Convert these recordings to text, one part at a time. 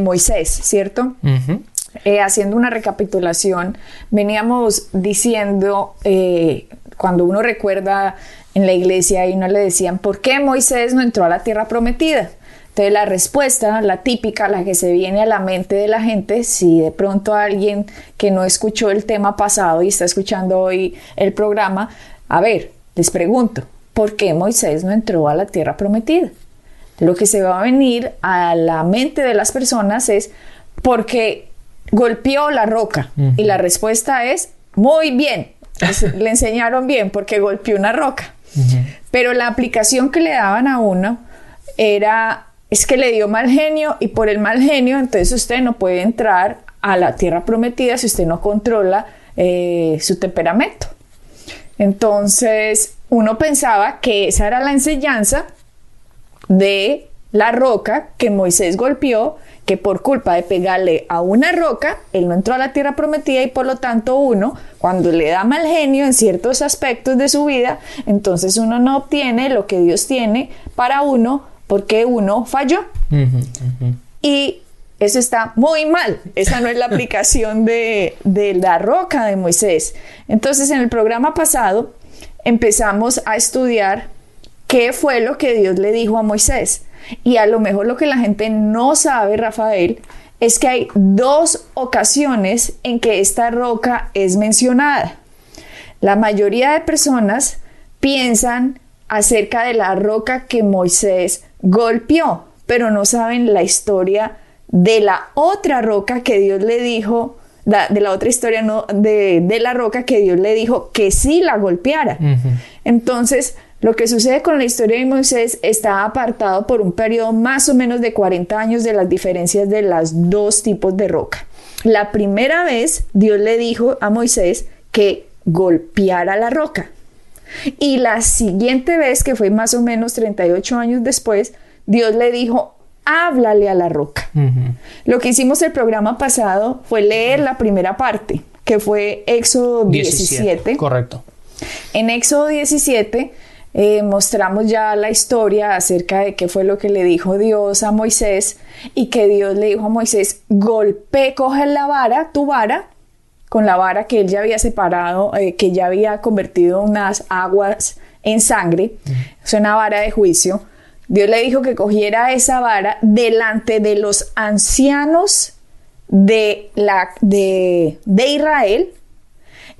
Moisés, ¿cierto? Eh, haciendo una recapitulación, veníamos diciendo, eh, cuando uno recuerda en la iglesia y uno le decían, ¿por qué Moisés no entró a la tierra prometida? Entonces la respuesta, la típica, la que se viene a la mente de la gente, si de pronto alguien que no escuchó el tema pasado y está escuchando hoy el programa, a ver, les pregunto, ¿por qué Moisés no entró a la tierra prometida? Lo que se va a venir a la mente de las personas es porque golpeó la roca. Y la respuesta es, muy bien, le enseñaron bien porque golpeó una roca. Pero la aplicación que le daban a uno era, es que le dio mal genio y por el mal genio entonces usted no puede entrar a la tierra prometida si usted no controla eh, su temperamento. Entonces uno pensaba que esa era la enseñanza de la roca que Moisés golpeó, que por culpa de pegarle a una roca, él no entró a la tierra prometida y por lo tanto uno, cuando le da mal genio en ciertos aspectos de su vida, entonces uno no obtiene lo que Dios tiene para uno porque uno falló. Y eso está muy mal. Esa no es la aplicación de, de la roca de Moisés. Entonces en el programa pasado empezamos a estudiar qué fue lo que Dios le dijo a Moisés. Y a lo mejor lo que la gente no sabe, Rafael, es que hay dos ocasiones en que esta roca es mencionada. La mayoría de personas piensan acerca de la roca que Moisés golpeó, pero no saben la historia de la otra roca que Dios le dijo, de la otra historia no, de, la roca que Dios le dijo que sí la golpeara. Entonces, lo que sucede con la historia de Moisés está apartado por un periodo más o menos de 40 años de las diferencias de los dos tipos de roca. La primera vez Dios le dijo a Moisés que golpeara la roca. Y la siguiente vez, que fue más o menos 38 años después, Dios le dijo, háblale a la roca. Lo que hicimos el programa pasado fue leer la primera parte, que fue Éxodo 17. 17 correcto. En Éxodo 17 eh, mostramos ya la historia acerca de qué fue lo que le dijo Dios a Moisés y que Dios le dijo a Moisés, golpe, coge la vara, tu vara, con la vara que él ya había separado, eh, que ya había convertido unas aguas en sangre, es una vara de juicio. Dios le dijo que cogiera esa vara delante de los ancianos de, la, de, de Israel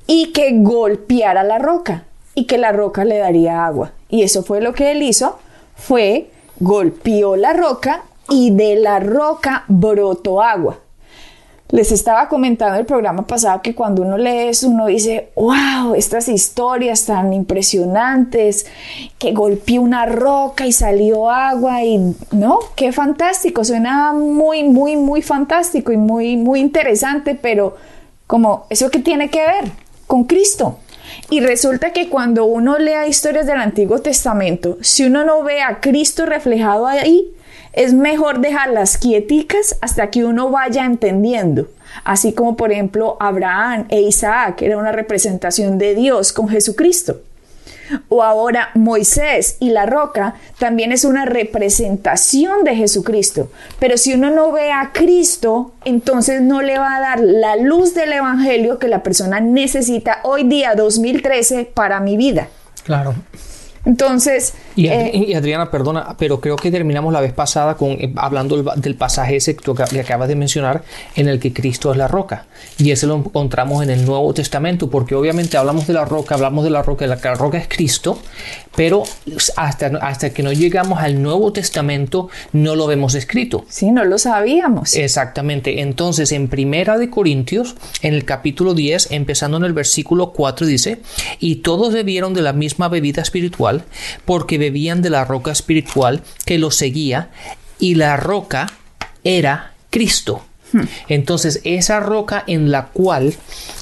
y que golpeara la roca y que la roca le daría agua. Y eso fue lo que él hizo, fue golpeó la roca y de la roca brotó agua. Les estaba comentando el programa pasado que cuando uno lee eso, uno dice, wow, estas historias tan impresionantes, que golpeó una roca y salió agua y, ¿no? Qué fantástico, suena muy, muy, muy fantástico y muy, muy interesante, pero como, ¿eso qué tiene que ver con Cristo? Y resulta que cuando uno lea historias del Antiguo Testamento, si uno no ve a Cristo reflejado ahí, es mejor dejarlas quieticas hasta que uno vaya entendiendo. Así como por ejemplo Abraham e Isaac era una representación de Dios con Jesucristo. O ahora Moisés y la roca también es una representación de Jesucristo. Pero si uno no ve a Cristo, entonces no le va a dar la luz del Evangelio que la persona necesita hoy día 2013 para mi vida. Claro. Entonces... Y, eh, Adriana, perdona, pero creo que terminamos la vez pasada con eh, hablando del, pasaje ese que acabas de mencionar, en el que Cristo es la roca. Y ese lo encontramos en el Nuevo Testamento, porque obviamente hablamos de la roca, hablamos de la roca, la, la roca es Cristo, pero hasta, hasta que no llegamos al Nuevo Testamento no lo vemos escrito. Sí, no lo sabíamos. Exactamente. Entonces, en Primera de Corintios, en el capítulo 10, empezando en el versículo 4, dice, y todos bebieron de la misma bebida espiritual, porque bebían de la roca espiritual que los seguía, y la roca era Cristo. Entonces, esa roca en la cual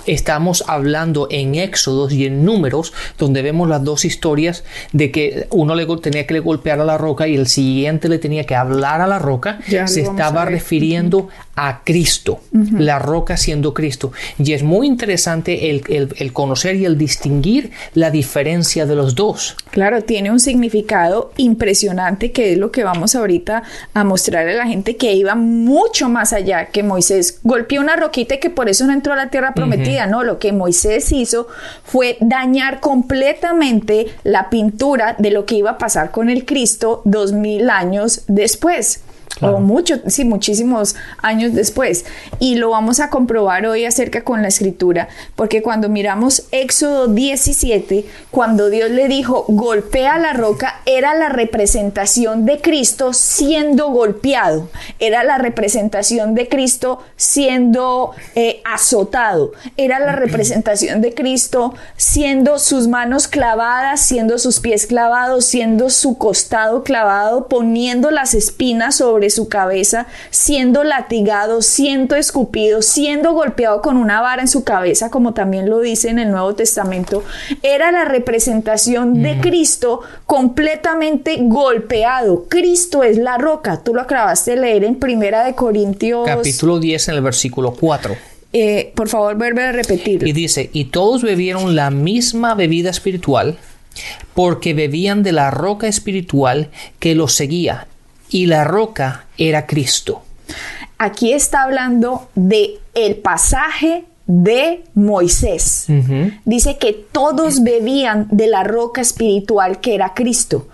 estamos hablando en Éxodos y en Números, donde vemos las dos historias de que uno le tenía que golpear a la roca y el siguiente le tenía que hablar a la roca, se estaba refiriendo a Cristo, la roca siendo Cristo. Y es muy interesante el, conocer y el distinguir la diferencia de los dos. Claro, tiene un significado impresionante que es lo que vamos ahorita a mostrarle a la gente que iba mucho más allá que Moisés golpeó una roquita y que por eso no entró a la tierra prometida, no, lo que Moisés hizo fue dañar completamente la pintura de lo que iba a pasar con el Cristo dos mil años después. O mucho, sí, muchísimos años después. Y lo vamos a comprobar hoy acerca con la escritura, porque cuando miramos Éxodo 17, cuando Dios le dijo, golpea la roca, era la representación de Cristo siendo golpeado, era la representación de Cristo siendo eh, azotado, era la representación de Cristo siendo sus manos clavadas, siendo sus pies clavados, siendo su costado clavado, poniendo las espinas sobre su cabeza, siendo latigado, siendo escupido, siendo golpeado con una vara en su cabeza, como también lo dice en el Nuevo Testamento, era la representación de Cristo completamente golpeado. Cristo es la roca. Tú lo acabaste de leer en Primera de Corintios. Capítulo 10 en el versículo 4. Eh, por favor, vuelve a repetir. Y dice, y todos bebieron la misma bebida espiritual porque bebían de la roca espiritual que los seguía y la roca era Cristo. Aquí está hablando de el pasaje de Moisés. Dice que todos bebían de la roca espiritual que era Cristo.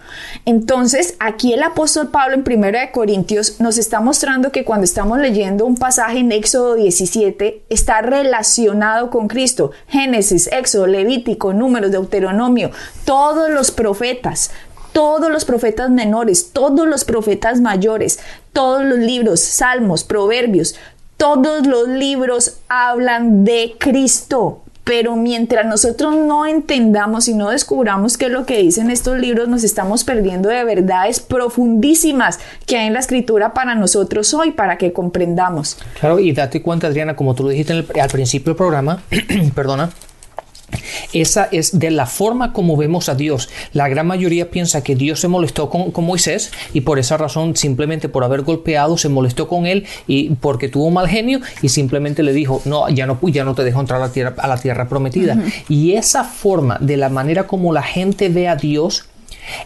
Entonces, aquí el apóstol Pablo en 1 de Corintios nos está mostrando que cuando estamos leyendo un pasaje en Éxodo 17 está relacionado con Cristo. Génesis, Éxodo, Levítico, Números, Deuteronomio, todos los profetas, todos los profetas menores, todos los profetas mayores, todos los libros, salmos, proverbios, todos los libros hablan de Cristo. Pero mientras nosotros no entendamos y no descubramos qué es lo que dicen estos libros, nos estamos perdiendo de verdades profundísimas que hay en la escritura para nosotros hoy, para que comprendamos. Claro, y date cuenta, Adriana, como tú lo dijiste al principio del programa, perdona, esa es de la forma como vemos a Dios. La gran mayoría piensa que Dios se molestó con, Moisés y por esa razón, simplemente por haber golpeado, se molestó con él y porque tuvo mal genio y simplemente le dijo, no, ya no, ya no te dejo entrar a la tierra, a la tierra prometida. Y esa forma, de la manera como la gente ve a Dios,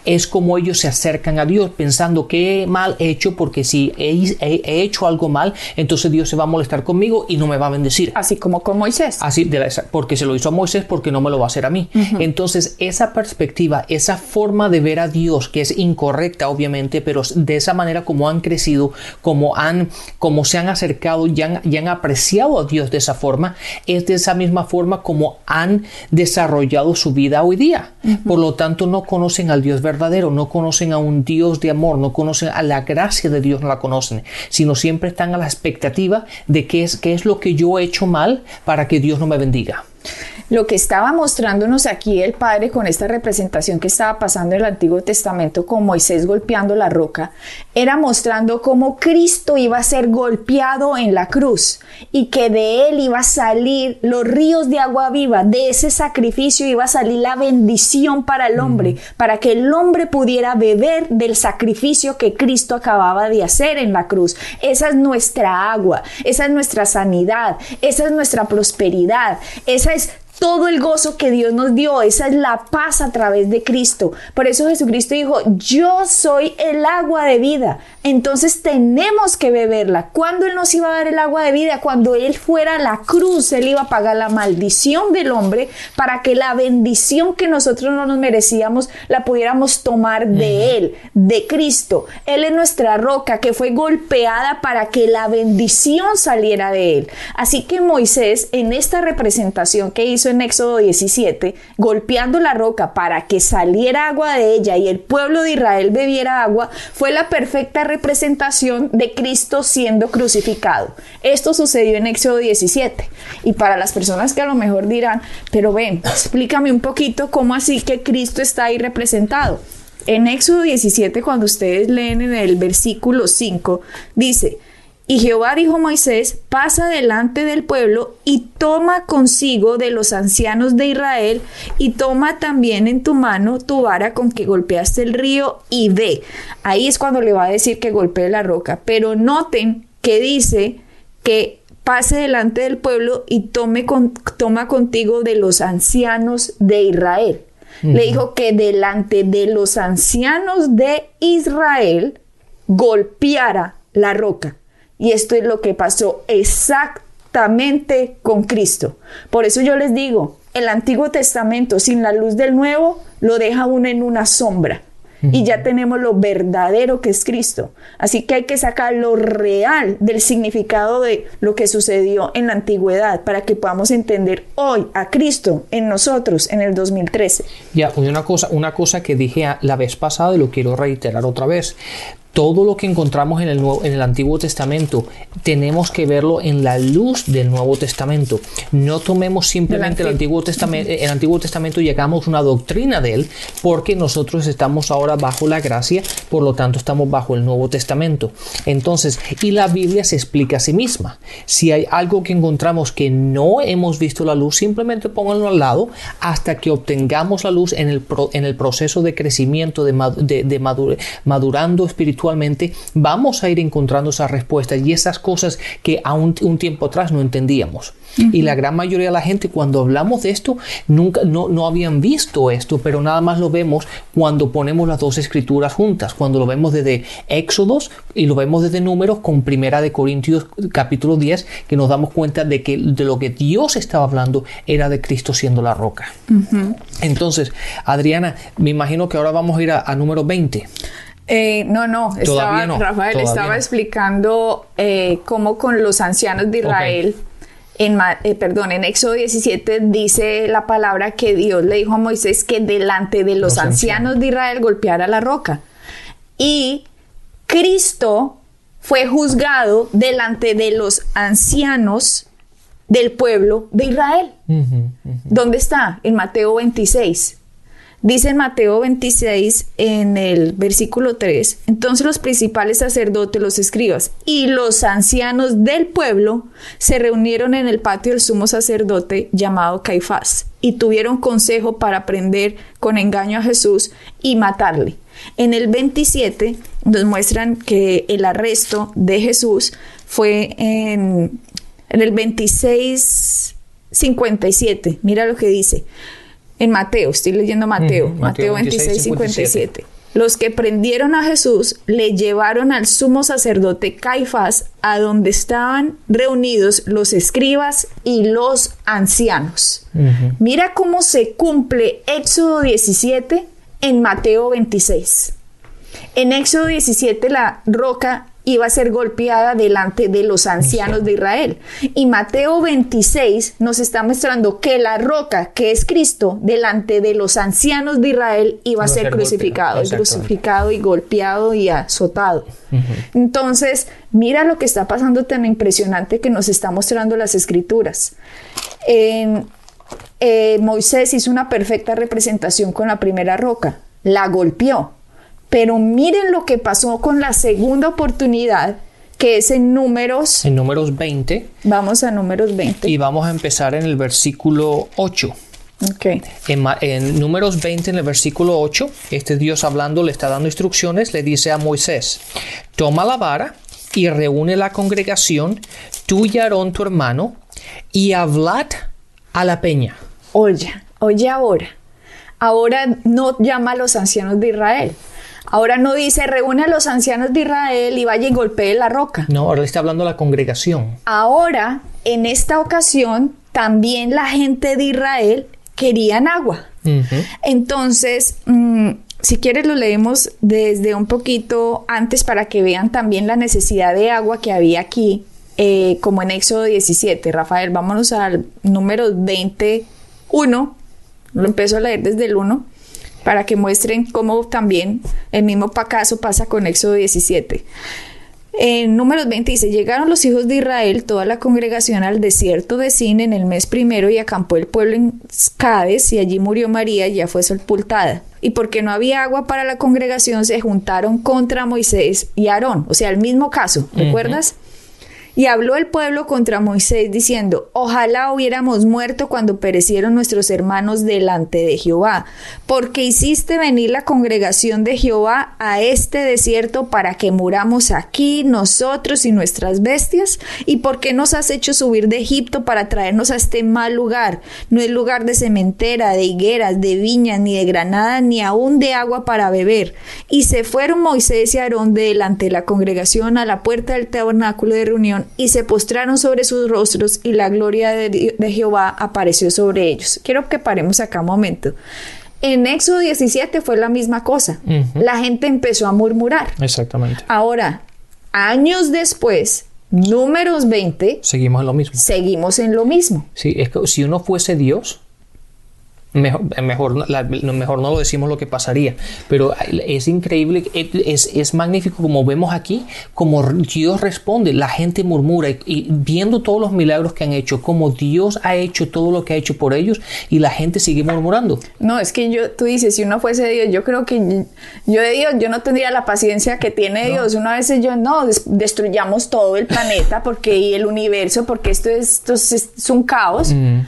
es como ellos se acercan a Dios pensando que mal he hecho porque si he, hecho algo mal, entonces Dios se va a molestar conmigo y no me va a bendecir. Así como con Moisés. Así, porque se lo hizo a Moisés porque no me lo va a hacer a mí. Entonces esa perspectiva, esa forma de ver a Dios que es incorrecta obviamente, pero de esa manera como han crecido, como han, como se han acercado y han, y han apreciado a Dios de esa forma, es de esa misma forma como han desarrollado su vida hoy día. Por lo tanto no conocen al Dios verdadero, no conocen a un Dios de amor, no conocen a la gracia de Dios, no la conocen, sino siempre están a la expectativa de qué es, qué es lo que yo he hecho mal para que Dios no me bendiga. Lo que estaba mostrándonos aquí el Padre con esta representación que estaba pasando en el Antiguo Testamento con Moisés golpeando la roca, era mostrando cómo Cristo iba a ser golpeado en la cruz y que de él iba a salir los ríos de agua viva, de ese sacrificio iba a salir la bendición para el hombre, para que el hombre pudiera beber del sacrificio que Cristo acababa de hacer en la cruz. Esa es nuestra agua, esa es nuestra sanidad, esa es nuestra prosperidad, esa es todo el gozo que Dios nos dio, esa es la paz a través de Cristo. Por eso Jesucristo dijo, yo soy el agua de vida. Entonces tenemos que beberla. ¿Cuándo Él nos iba a dar el agua de vida? Cuando Él fuera a la cruz, Él iba a pagar la maldición del hombre para que la bendición que nosotros no nos merecíamos la pudiéramos tomar de Él, de Cristo. Él es nuestra roca que fue golpeada para que la bendición saliera de Él. Así que Moisés, en esta representación que hizo en Éxodo 17, golpeando la roca para que saliera agua de ella y el pueblo de Israel bebiera agua, fue la perfecta representación de Cristo siendo crucificado. Esto sucedió en Éxodo 17. Y para las personas que a lo mejor dirán, pero ven, explícame un poquito cómo así que Cristo está ahí representado. En Éxodo 17, cuando ustedes leen en el versículo 5, dice, Y Jehová dijo a Moisés, pasa delante del pueblo y toma consigo de los ancianos de Israel y toma también en tu mano tu vara con que golpeaste el río y ve. Ahí es cuando le va a decir que golpee la roca. Pero noten que dice que pase delante del pueblo y tome toma contigo de los ancianos de Israel. Le dijo que delante de los ancianos de Israel golpeara la roca. Y esto es lo que pasó exactamente con Cristo. Por eso yo les digo, el Antiguo Testamento sin la luz del Nuevo lo deja uno en una sombra. Y ya tenemos lo verdadero que es Cristo. Así que hay que sacar lo real del significado de lo que sucedió en la antigüedad para que podamos entender hoy a Cristo en nosotros en el 2013. Ya, una cosa, una cosa que dije la vez pasada y lo quiero reiterar otra vez todo lo que encontramos en el, Nuevo, en el Antiguo Testamento tenemos que verlo en la luz del Nuevo Testamento. No tomemos simplemente el Antiguo, Testamento, el Antiguo Testamento y hagamos una doctrina de él, porque nosotros estamos ahora bajo la gracia, por lo tanto estamos bajo el Nuevo Testamento. Entonces, y la Biblia se explica a sí misma. Si hay algo que encontramos que no hemos visto la luz, simplemente pónganlo al lado hasta que obtengamos la luz en el, en el proceso de crecimiento, de, de, madurando espiritualmente vamos a ir encontrando esas respuestas y esas cosas que a un, tiempo atrás no entendíamos. Y la gran mayoría de la gente cuando hablamos de esto nunca no, no habían visto esto, pero nada más lo vemos cuando ponemos las dos escrituras juntas, cuando lo vemos desde Éxodos y lo vemos desde Números con Primera de Corintios capítulo 10, que nos damos cuenta de que de lo que Dios estaba hablando era de Cristo siendo la roca. Entonces, Adriana, me imagino que ahora vamos a ir a, a número 20. Eh, no, no, estaba, Rafael estaba explicando eh, cómo con los ancianos de Israel, en, eh, perdón, en Éxodo 17 dice la palabra que Dios le dijo a Moisés que delante de los, ancianos, de Israel golpeara la roca. Y Cristo fue juzgado delante de los ancianos del pueblo de Israel. ¿Dónde está? En Mateo 26. Dice Mateo 26, en el versículo 3, entonces los principales sacerdotes, los escribas y los ancianos del pueblo se reunieron en el patio del sumo sacerdote llamado Caifás y tuvieron consejo para prender con engaño a Jesús y matarle. En el 27 nos muestran que el arresto de Jesús fue en, en el 26, 57. Mira lo que dice en Mateo, estoy leyendo Mateo, Mateo, 26, 57. Los que prendieron a Jesús le llevaron al sumo sacerdote Caifás, a donde estaban reunidos los escribas y los ancianos. Mira cómo se cumple Éxodo 17 en Mateo 26. En Éxodo 17 la roca iba a ser golpeada delante de los ancianos de Israel. Y Mateo 26 nos está mostrando que la roca, que es Cristo, delante de los ancianos de Israel iba a ser, crucificado, y crucificado y golpeado y azotado. Entonces, mira lo que está pasando tan impresionante que nos está mostrando las escrituras. En, eh, Moisés hizo una perfecta representación con la primera roca, la golpeó pero miren lo que pasó con la segunda oportunidad, que es en números. En números 20. Vamos a números 20. Y vamos a empezar en el versículo 8. Okay. En, en, números 20, en el versículo 8, este Dios hablando le está dando instrucciones, le dice a Moisés, toma la vara y reúne la congregación, tú y Aarón tu hermano, y hablad a la peña. Oye, oye ahora. Ahora no llama a los ancianos de Israel Ahora no dice reúne a los ancianos de Israel y vaya y golpee la roca. No, ahora está hablando la congregación. Ahora, en esta ocasión, también la gente de Israel querían agua. Entonces, mm, si quieres lo leemos desde un poquito antes para que vean también la necesidad de agua que había aquí, eh, como en Éxodo 17. Rafael, vámonos al número 21. Lo empiezo a leer desde el 1 para que muestren cómo también el mismo caso pasa con Éxodo 17. En números 20 dice, llegaron los hijos de Israel, toda la congregación al desierto de Sin en el mes primero y acampó el pueblo en Cades y allí murió María y ya fue sepultada. Y porque no había agua para la congregación se juntaron contra Moisés y Aarón, o sea, el mismo caso, ¿recuerdas? Y habló el pueblo contra Moisés diciendo, ojalá hubiéramos muerto cuando perecieron nuestros hermanos delante de Jehová, porque hiciste venir la congregación de Jehová a este desierto para que muramos aquí nosotros y nuestras bestias, y porque nos has hecho subir de Egipto para traernos a este mal lugar. No es lugar de cementera, de higueras, de viñas, ni de granada, ni aun de agua para beber. Y se fueron Moisés y Aarón delante de la congregación a la puerta del tabernáculo de reunión y se postraron sobre sus rostros y la gloria de, Jehová apareció sobre ellos. Quiero que paremos acá un momento. En Éxodo 17 fue la misma cosa. La gente empezó a murmurar. Exactamente. Ahora, años después, números 20. Seguimos en lo mismo. Seguimos en lo mismo. Sí, es que si uno fuese Dios, Mejor, mejor, mejor no lo decimos lo que pasaría, pero es increíble, es, es, magnífico como vemos aquí, como Dios responde, la gente murmura y, viendo todos los milagros que han hecho, como Dios ha hecho todo lo que ha hecho por ellos y la gente sigue murmurando. No, es que yo, tú dices, si uno fuese Dios, yo creo que yo de Dios, yo no tendría la paciencia que tiene Dios. Una vez yo, no, destruyamos todo el planeta porque y el universo, porque esto es, esto es, un caos. Mm.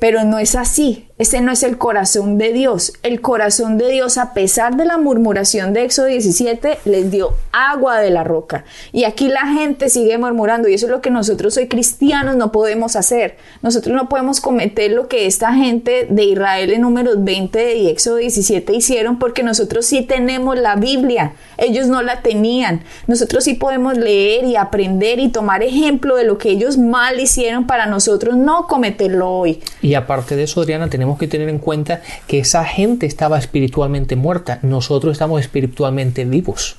Pero no es así. Ese no es el corazón de Dios. El corazón de Dios, a pesar de la murmuración de Éxodo 17, les dio agua de la roca. Y aquí la gente sigue murmurando y eso es lo que nosotros hoy cristianos no podemos hacer. Nosotros no podemos cometer lo que esta gente de Israel en números 20 y Éxodo 17 hicieron porque nosotros sí tenemos la Biblia. Ellos no la tenían. Nosotros sí podemos leer y aprender y tomar ejemplo de lo que ellos mal hicieron para nosotros no cometerlo hoy. Y aparte de eso, Adriana, tenemos que tener en cuenta que esa gente estaba espiritualmente muerta. Nosotros estamos espiritualmente vivos.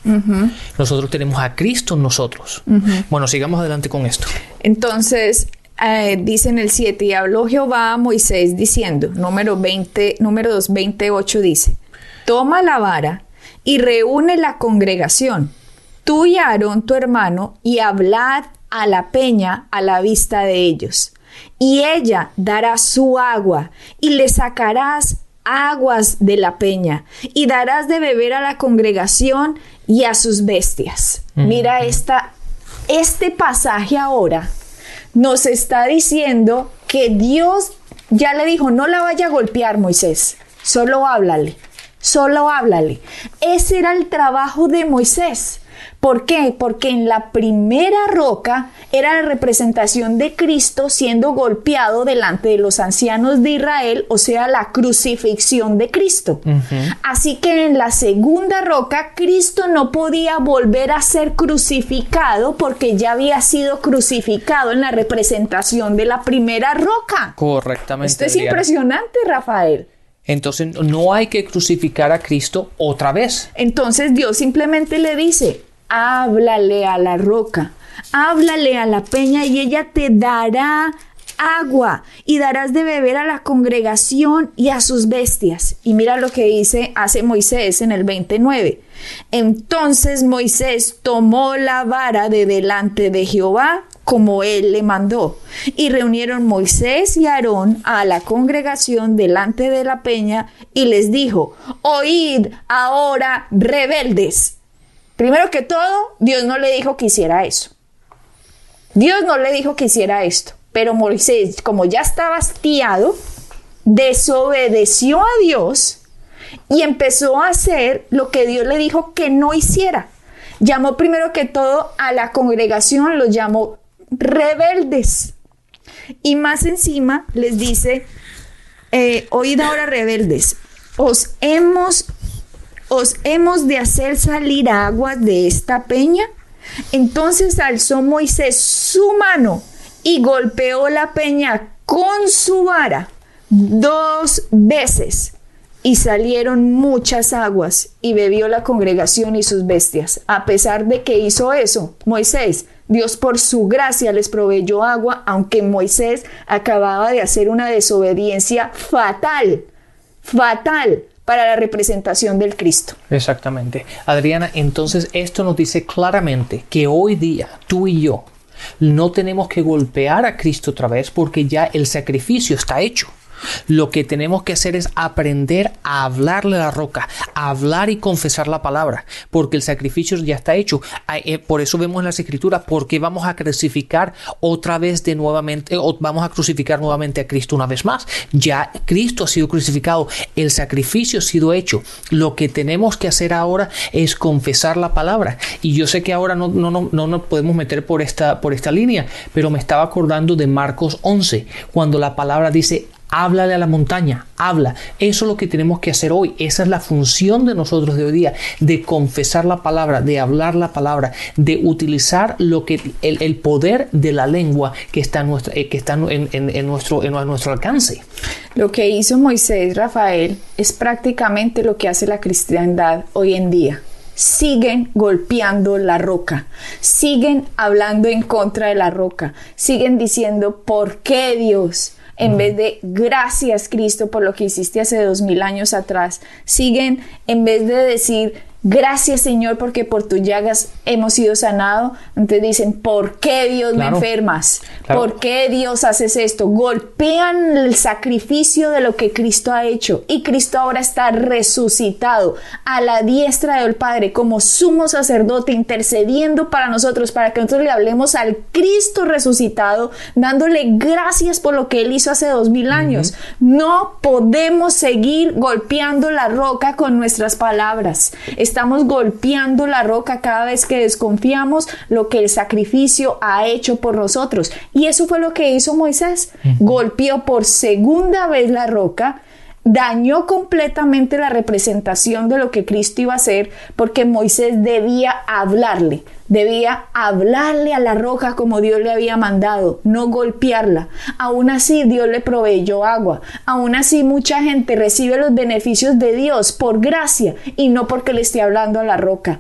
Nosotros tenemos a Cristo en nosotros. Bueno, sigamos adelante con esto. Entonces, eh, dice en el 7, y habló Jehová a Moisés diciendo, número 20, número 228 dice, toma la vara y reúne la congregación, tú y Aarón tu hermano, y hablad a la peña a la vista de ellos y ella dará su agua, y le sacarás aguas de la peña, y darás de beber a la congregación y a sus bestias. Mira esta, este pasaje ahora nos está diciendo que Dios ya le dijo, no la vaya a golpear Moisés, solo háblale, solo háblale. Ese era el trabajo de Moisés. ¿Por qué? Porque en la primera roca era la representación de Cristo siendo golpeado delante de los ancianos de Israel, o sea, la crucifixión de Cristo. Así que en la segunda roca, Cristo no podía volver a ser crucificado porque ya había sido crucificado en la representación de la primera roca. Correctamente. Esto es impresionante, Rafael. Entonces no hay que crucificar a Cristo otra vez. Entonces Dios simplemente le dice, háblale a la roca, háblale a la peña y ella te dará agua y darás de beber a la congregación y a sus bestias. Y mira lo que dice, hace Moisés en el 29. Entonces Moisés tomó la vara de delante de Jehová como él le mandó. Y reunieron Moisés y Aarón a la congregación delante de la peña y les dijo, oíd ahora rebeldes Primero que todo, Dios no le dijo que hiciera eso. Dios no le dijo que hiciera esto. Pero Moisés, como ya estaba hastiado, desobedeció a Dios y empezó a hacer lo que Dios le dijo que no hiciera. Llamó primero que todo a la congregación, los llamó rebeldes. Y más encima les dice, eh, oíd ahora rebeldes, os hemos ¿Os hemos de hacer salir agua de esta peña? Entonces alzó Moisés su mano y golpeó la peña con su vara dos veces y salieron muchas aguas y bebió la congregación y sus bestias. A pesar de que hizo eso, Moisés, Dios por su gracia les proveyó agua, aunque Moisés acababa de hacer una desobediencia fatal, fatal para la representación del Cristo. Exactamente. Adriana, entonces esto nos dice claramente que hoy día tú y yo no tenemos que golpear a Cristo otra vez porque ya el sacrificio está hecho. Lo que tenemos que hacer es aprender a hablarle a la roca, a hablar y confesar la palabra, porque el sacrificio ya está hecho. Eh, por eso vemos en las escrituras, porque vamos a crucificar otra vez de nuevamente, o vamos a crucificar nuevamente a Cristo una vez más. Ya Cristo ha sido crucificado, el sacrificio ha sido hecho. Lo que tenemos que hacer ahora es confesar la palabra. Y yo sé que ahora no, no, no, no nos podemos meter por esta, por esta línea, pero me estaba acordando de Marcos 11, cuando la palabra dice, háblale a la montaña, habla. Eso es lo que tenemos que hacer hoy. Esa es la función de nosotros de hoy día, de confesar la palabra, de hablar la palabra, de utilizar lo que el, poder de la lengua que está, en, nuestra, eh, que está en, nuestro, en nuestro alcance. Lo que hizo Moisés Rafael es prácticamente lo que hace la cristiandad hoy en día siguen golpeando la roca, siguen hablando en contra de la roca, siguen diciendo, ¿por qué Dios? En vez de gracias Cristo por lo que hiciste hace dos mil años atrás, siguen en vez de decir Gracias Señor porque por tus llagas hemos sido sanados. Entonces dicen, ¿por qué Dios me enfermas? ¿Por qué Dios haces esto? Golpean el sacrificio de lo que Cristo ha hecho y Cristo ahora está resucitado a la diestra del Padre como sumo sacerdote intercediendo para nosotros para que nosotros le hablemos al Cristo resucitado dándole gracias por lo que Él hizo hace dos mil años. No podemos seguir golpeando la roca con nuestras palabras Estamos golpeando la roca cada vez que desconfiamos lo que el sacrificio ha hecho por nosotros. Y eso fue lo que hizo Moisés. Golpeó por segunda vez la roca dañó completamente la representación de lo que Cristo iba a hacer porque Moisés debía hablarle, debía hablarle a la roca como Dios le había mandado, no golpearla. Aún así Dios le proveyó agua, aún así mucha gente recibe los beneficios de Dios por gracia y no porque le esté hablando a la roca.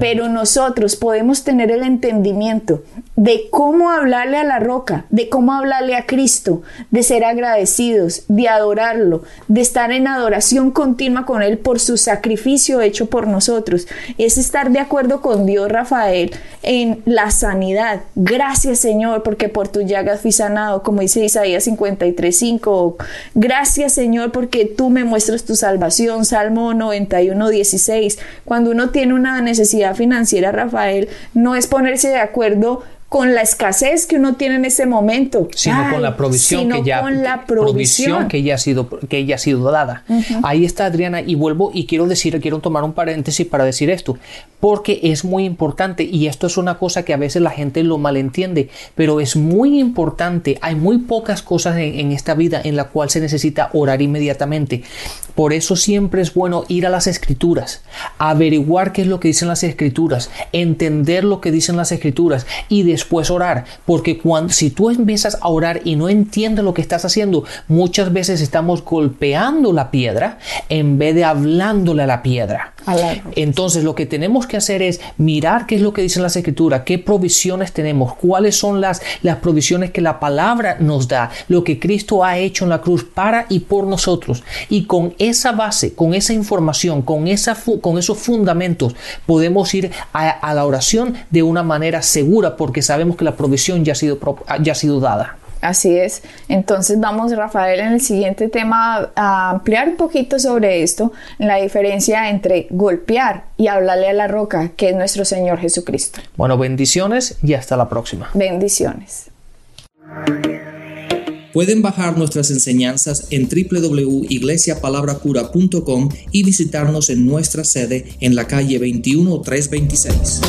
Pero nosotros podemos tener el entendimiento de cómo hablarle a la roca, de cómo hablarle a Cristo, de ser agradecidos, de adorarlo, de estar en adoración continua con Él por su sacrificio hecho por nosotros. Es estar de acuerdo con Dios, Rafael, en la sanidad. Gracias, Señor, porque por tu llagas fui sanado, como dice Isaías 53.5. Gracias, Señor, porque tú me muestras tu salvación. Salmo 91.16. Cuando uno tiene una necesidad financiera, Rafael, no es ponerse de acuerdo con la escasez que uno tiene en ese momento, sino con la provisión que ya la provisión. que ya ha sido que ya ha sido dada. Ahí está Adriana y vuelvo y quiero decir, quiero tomar un paréntesis para decir esto, porque es muy importante y esto es una cosa que a veces la gente lo malentiende, pero es muy importante. Hay muy pocas cosas en, en esta vida en la cual se necesita orar inmediatamente. Por eso siempre es bueno ir a las escrituras, averiguar qué es lo que dicen las escrituras, entender lo que dicen las escrituras y después orar. Porque cuando, si tú empiezas a orar y no entiendes lo que estás haciendo, muchas veces estamos golpeando la piedra en vez de hablándole a la piedra. Entonces lo que tenemos que hacer es mirar qué es lo que dicen las escrituras, qué provisiones tenemos, cuáles son las, las provisiones que la palabra nos da, lo que Cristo ha hecho en la cruz para y por nosotros. Y con esa base, con esa información, con, esa, con esos fundamentos, podemos ir a, la oración de una manera segura porque sabemos que la provisión ya ha sido, ya ha sido dada. Así es. Entonces vamos, Rafael, en el siguiente tema a ampliar un poquito sobre esto, la diferencia entre golpear y hablarle a la roca, que es nuestro Señor Jesucristo. Bueno, bendiciones y hasta la próxima. Bendiciones. Pueden bajar nuestras enseñanzas en www.iglesiapalabracura.com y visitarnos en nuestra sede en la calle 21326.